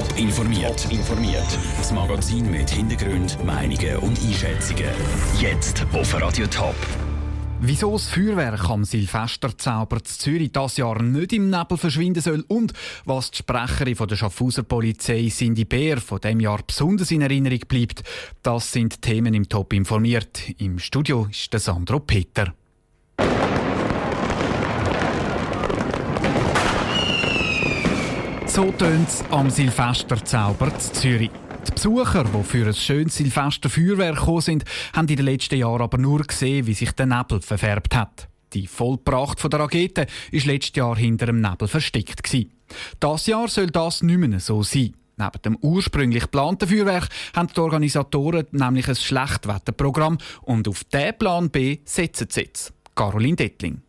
Top informiert. informiert. Das Magazin mit Hintergrund, Meinungen und Einschätzungen. Jetzt auf Radio Top. Wieso das Feuerwerk am Silvesterzauber zu Zürich das Jahr nicht im Nebel verschwinden soll und was die Sprecherin von der Schaffhauser Polizei Cindy Bär von dem Jahr besonders in Erinnerung bleibt, das sind Themen im Top informiert. Im Studio ist der Sandro Peter. So tönt es am Silvesterzauber zu Zürich. Die Besucher, die für ein schönes Silvesterfeuerwerk gekommen sind, haben in den letzten Jahren aber nur gesehen, wie sich der Nebel verfärbt hat. Die Vollpracht der Rakete war letztes Jahr hinter dem Nebel versteckt. Das Jahr soll das nicht mehr so sein. Neben dem ursprünglich geplanten Feuerwerk haben die Organisatoren nämlich ein Schlechtwetterprogramm und auf diesen Plan B setzen sie jetzt. Caroline Dettling.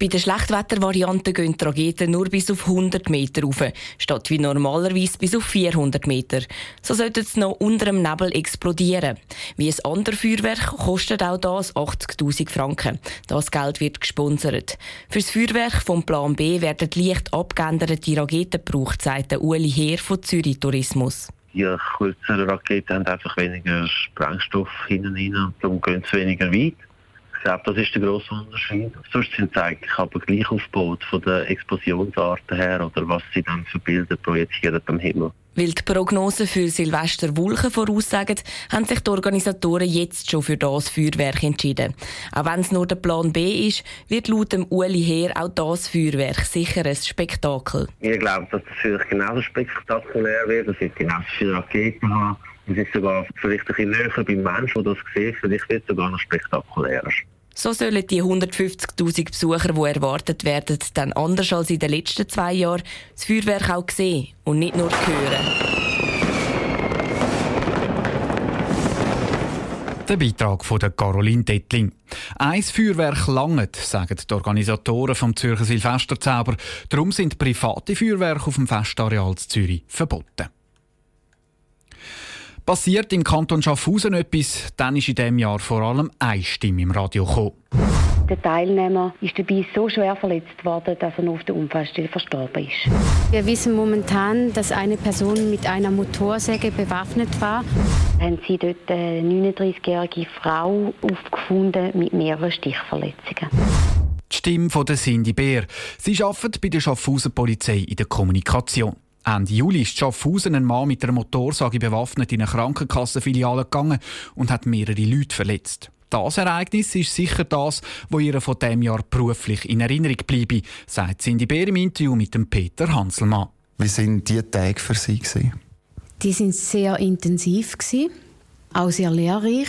Bei der Schlechtwettervariante gehen die Raketen nur bis auf 100 Meter rauf, statt wie normalerweise bis auf 400 Meter. So sollten sie noch unter dem Nebel explodieren. Wie ein anderes Feuerwerk kostet auch das 80.000 Franken. Das Geld wird gesponsert. Für das Feuerwerk vom Plan B werden leicht abgeänderte Raketen gebraucht, sagt Uli Heer von Zürich Tourismus. Die kürzeren Raketen haben einfach weniger Sprengstoff hinten rein und darum gehen sie weniger weit. Ich glaube, das ist der grosse Unterschied. Sonst sind sie eigentlich aber gleich aufgebaut von den Explosionsarten her oder was sie dann für Bilder projizieren am Himmel. Weil die Prognosen für Silvester Wulchen voraussagen, haben sich die Organisatoren jetzt schon für das Feuerwerk entschieden. Auch wenn es nur der Plan B ist, wird laut dem Uli Heer auch das Feuerwerk sicher ein Spektakel. Ich glaube, dass das vielleicht genauso spektakulär wird. Es wird genauso viele Raketen haben. Es ist sogar vielleicht ein bisschen näher beim Menschen, der das sieht. Vielleicht wird es sogar noch spektakulärer. So sollen die 150.000 Besucher, die erwartet werden, dann anders als in den letzten zwei Jahren das Feuerwerk auch sehen und nicht nur hören. Der Beitrag von der Caroline Dettling. Ein Feuerwerk langt, sagen die Organisatoren vom Zürcher Silvesterzauber. Darum sind private Feuerwerke auf dem Festareal Zürich verboten. Passiert im Kanton Schaffhausen etwas, dann ist in diesem Jahr vor allem eine Stimme im Radio gekommen. Der Teilnehmer ist dabei so schwer verletzt worden, dass er auf der Unfallstelle verstorben ist. Wir wissen momentan, dass eine Person mit einer Motorsäge bewaffnet war. Haben sie dort eine 39-jährige Frau aufgefunden mit mehreren Stichverletzungen. Die Stimme von Cindy Beer. Sie arbeitet bei der Schaffhauser Polizei in der Kommunikation. Ende Juli ist Schaffhausen ein Mann mit einer Motorsage bewaffnet in eine Krankenkassenfiliale gegangen und hat mehrere Leute verletzt. Das Ereignis ist sicher das, wo ihr von dem Jahr beruflich in Erinnerung bleibe, sagt Cindy Beer im Interview mit dem Peter Hanselmann. Wie sind die Tage für Sie? Gewesen? Die sind sehr intensiv gewesen, auch sehr lehrreich.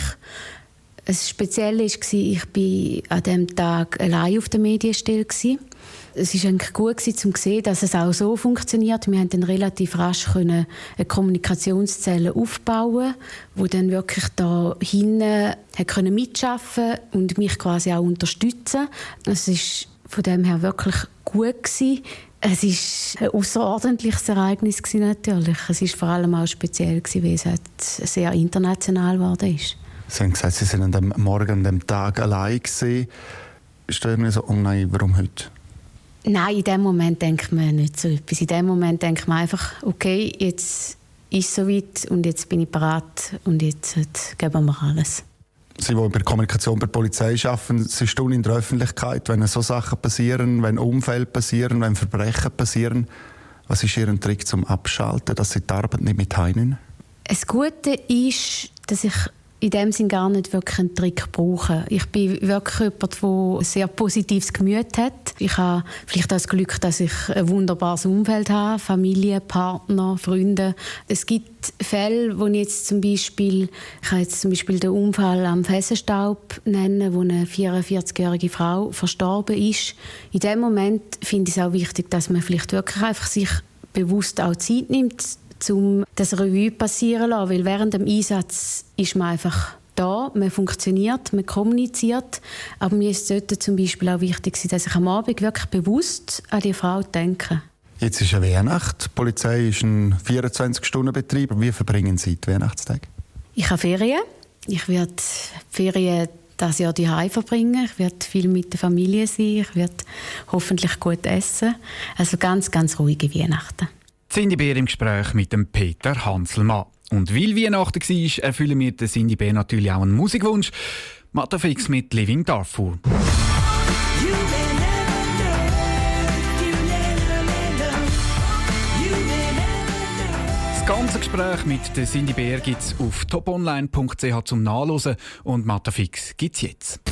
Das Spezielle war, ich war an diesem Tag allein auf der Medienstelle. Es war eigentlich gut gewesen, um zu sehen, dass es auch so funktioniert. Wir konnten dann relativ rasch eine Kommunikationszelle aufbauen, wo dann wirklich da hinten können mitschaffen und mich quasi auch unterstützen. Es ist von dem her wirklich gut gewesen. Es ist ein außerordentliches Ereignis gewesen, natürlich. Es ist vor allem auch speziell gewesen, weil es halt sehr international geworden ist. Sie haben gesagt, Sie sind dem Morgen, an dem Tag allein gewesen. Ist da irgendwie so, oh nein, warum heute? Nein, in dem Moment denkt man nicht so etwas. In dem Moment denkt man einfach, okay, jetzt ist es soweit und jetzt bin ich bereit und jetzt, geben wir alles. Sie, die bei der Kommunikation bei der Polizei arbeiten, Sie stehen in der Öffentlichkeit, wenn so Sachen passieren, wenn Unfälle passieren, wenn Verbrechen passieren. Was ist Ihr Trick zum Abschalten, dass Sie die Arbeit nicht mit heimnehmen? Das Gute ist, dass ich in dem Sinn gar nicht wirklich einen Trick brauchen. Ich bin wirklich jemand, der ein sehr positives Gemüt hat. Ich habe vielleicht das Glück, dass ich ein wunderbares Umfeld habe, Familie, Partner, Freunde. Es gibt Fälle, wo ich jetzt zum Beispiel, ich kann jetzt zum Beispiel den Unfall am Fessenstaub nennen, wo eine 44-jährige Frau verstorben ist. In dem Moment finde ich es auch wichtig, dass man vielleicht wirklich einfach sich bewusst auch Zeit nimmt, um das Revue passieren zu lassen. Weil während dem Einsatz ist man einfach da, man funktioniert, man kommuniziert. Aber mir ist es zum Beispiel auch wichtig, dass ich am Abend wirklich bewusst an die Frau denke. Jetzt ist eine Weihnacht. Die Polizei ist ein 24-Stunden-Betrieb. Wie verbringen Sie die Weihnachtstage? Ich habe Ferien. Ich werde Ferien das Jahr die verbringen. Ich werde viel mit der Familie sein. Ich werde hoffentlich gut essen. Also ganz, ganz ruhige Weihnachten. Cindy Bär im Gespräch mit dem Peter Hanselmann. Und weil Weihnachten war, erfüllen wir den Cindy Bär natürlich auch einen Musikwunsch. Matafix mit Living Darfur. Das ganze Gespräch mit Cindy Bär gibt es auf toponline.ch zum Nachlesen und Matafix gibt es jetzt.